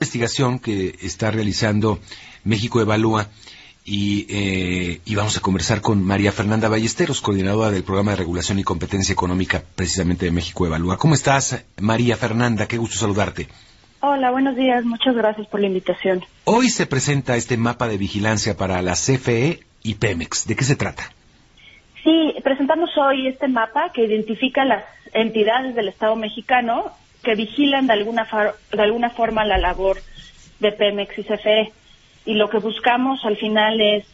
investigación que está realizando México Evalúa y, eh, y, vamos a conversar con María Fernanda Ballesteros, coordinadora del programa de regulación y competencia económica precisamente de México Evalúa. ¿Cómo estás, María Fernanda? Qué gusto saludarte. Hola, buenos días. Muchas gracias por la invitación. Hoy se presenta este mapa de vigilancia para la CFE y Pemex. ¿De qué se trata? Sí, presentamos hoy este mapa que identifica las entidades del Estado mexicano que vigilan de alguna, de alguna forma la labor de Pemex y CFE. Y lo que buscamos al final es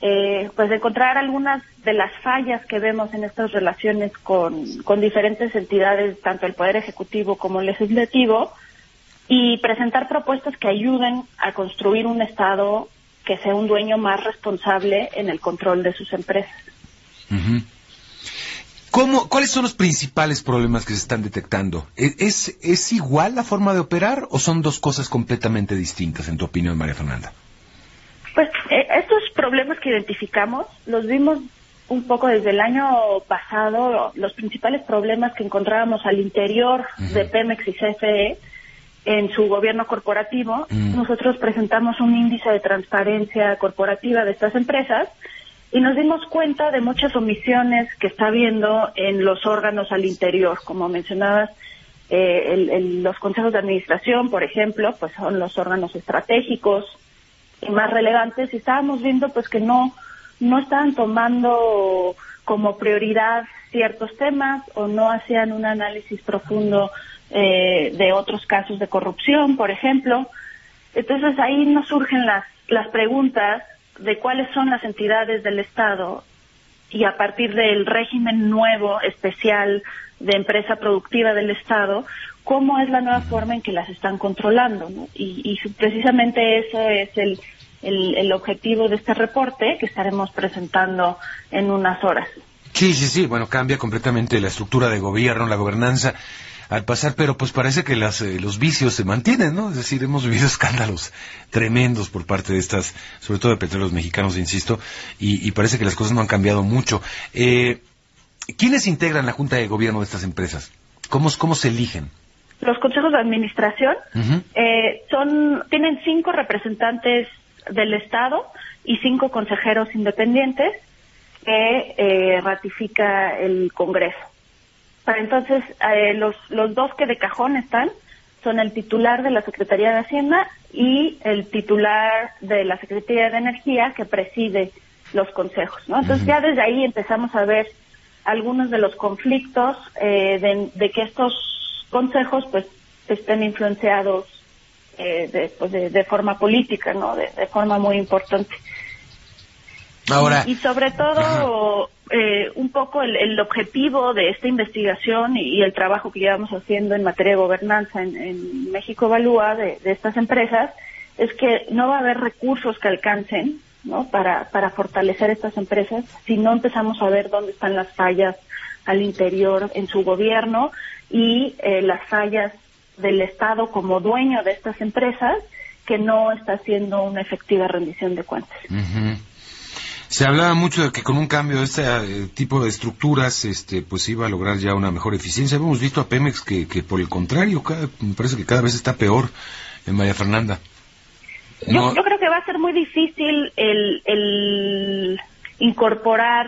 eh, pues encontrar algunas de las fallas que vemos en estas relaciones con, con diferentes entidades, tanto el Poder Ejecutivo como el Legislativo, y presentar propuestas que ayuden a construir un Estado que sea un dueño más responsable en el control de sus empresas. ¿Cuáles son los principales problemas que se están detectando? ¿E-, ¿Es, ¿Es igual la forma de operar o son dos cosas completamente distintas, en tu opinión, María Fernanda? Pues eh, estos problemas que identificamos los vimos un poco desde el año pasado, los principales problemas que encontrábamos al interior de Pemex y CFE en su gobierno corporativo. Nosotros presentamos un índice de transparencia corporativa de estas empresas y nos dimos cuenta de muchas omisiones que está habiendo en los órganos al interior, como mencionabas, eh, los consejos de administración, por ejemplo, pues son los órganos estratégicos y más relevantes y estábamos viendo pues que no no estaban tomando como prioridad ciertos temas o no hacían un análisis profundo eh, de otros casos de corrupción, por ejemplo. Entonces ahí nos surgen las las preguntas de cuáles son las entidades del Estado y a partir del régimen nuevo, especial de empresa productiva del Estado, cómo es la nueva forma en que las están controlando. Y, precisamente eso es el, el, objetivo de este reporte que estaremos presentando en unas horas. Sí, sí, sí. Bueno, cambia completamente la estructura de gobierno, la gobernanza al pasar, pero pues parece que las, eh, los vicios se mantienen, ¿no? Es decir, hemos vivido escándalos tremendos por parte de estas, sobre todo de petróleos mexicanos, insisto, y, parece que las cosas no han cambiado mucho. Eh, ¿Quiénes integran la Junta de Gobierno de estas empresas? ¿Cómo, cómo se eligen? Los consejos de administración eh, son tienen cinco representantes del Estado y cinco consejeros independientes que eh, ratifica el Congreso. Entonces, eh, los, los dos que de cajón están son el titular de la Secretaría de Hacienda y el titular de la Secretaría de Energía que preside los consejos, ¿no? Entonces ya desde ahí empezamos a ver algunos de los conflictos eh, de, que estos consejos pues estén influenciados eh, de, pues, de, forma política, ¿no? De, forma muy importante. Ahora. Y, sobre todo eh, un poco el, objetivo de esta investigación y, el trabajo que llevamos haciendo en materia de gobernanza en, México Evalúa de, estas empresas es que no va a haber recursos que alcancen ¿no? para, para fortalecer estas empresas si no empezamos a ver dónde están las fallas al interior en su gobierno y eh, las fallas del Estado como dueño de estas empresas que no está haciendo una efectiva rendición de cuentas. Se hablaba mucho de que con un cambio de este eh, tipo de estructuras, este, pues iba a lograr ya una mejor eficiencia. Hemos visto a Pemex que, que por el contrario, me parece que cada vez está peor en María Fernanda. Yo, creo que va a ser muy difícil el, incorporar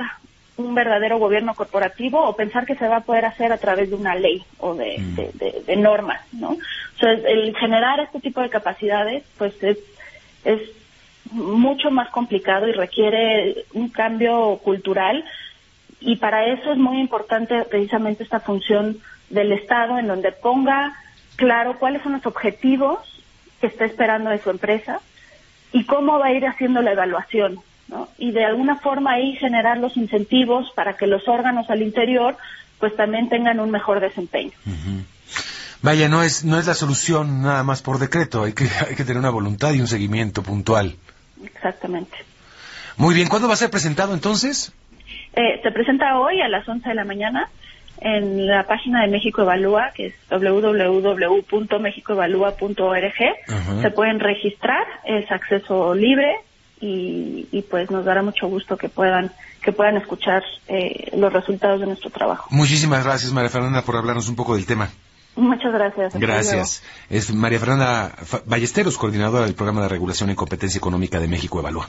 un verdadero gobierno corporativo o pensar que se va a poder hacer a través de una ley o de, mm. normas, ¿no? O sea, el generar este tipo de capacidades, pues es, es mucho más complicado y requiere un cambio cultural y para eso es muy importante precisamente esta función del Estado en donde ponga claro cuáles son los objetivos que está esperando de su empresa y cómo va a ir haciendo la evaluación. Y de alguna forma ahí generar los incentivos para que los órganos al interior pues también tengan un mejor desempeño. Vaya, no es no es la solución nada más por decreto, hay que hay que tener una voluntad y un seguimiento puntual. Exactamente. Muy bien, ¿cuándo va a ser presentado entonces? Eh, se presenta hoy a las 11 de la mañana en la página de México Evalúa, que es www.mexicoevalúa.org. Se pueden registrar, es acceso libre y, pues nos dará mucho gusto que puedan que puedan escuchar eh, los resultados de nuestro trabajo. Muchísimas gracias, María Fernanda, por hablarnos un poco del tema. Muchas gracias. Gracias. Es María Fernanda Ballesteros, coordinadora del Programa de Regulación y Competencia Económica de México Evalúa.